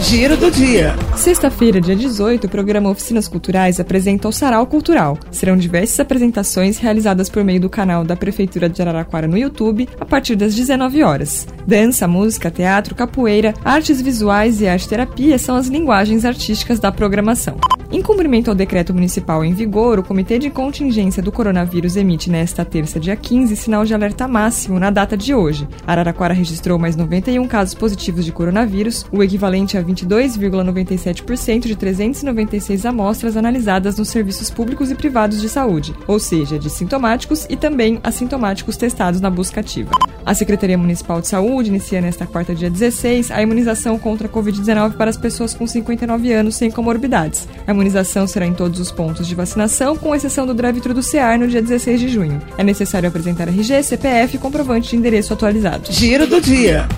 Giro do dia. Sexta-feira, dia 18, o programa Oficinas Culturais apresenta o Sarau Cultural. Serão diversas apresentações realizadas por meio do canal da Prefeitura de Araraquara no YouTube a partir das 19 horas. Dança, música, teatro, capoeira, artes visuais e arte terapia são as linguagens artísticas da programação. Em cumprimento ao decreto municipal em vigor, o Comitê de Contingência do Coronavírus emite nesta terça, dia 15, sinal de alerta máximo na data de hoje. Araraquara registrou mais 91 casos positivos de coronavírus, o equivalente a 22,97% de 396 amostras analisadas nos serviços públicos e privados de saúde, ou seja, de sintomáticos e também assintomáticos testados na busca ativa. A Secretaria Municipal de Saúde inicia nesta quarta, dia 16, a imunização contra a Covid-19 para as pessoas com 59 anos sem comorbidades. A imunização será em todos os pontos de vacinação, com exceção do drive-thru do CEAR no dia 16 de junho. É necessário apresentar RG, CPF e comprovante de endereço atualizado. Giro do dia.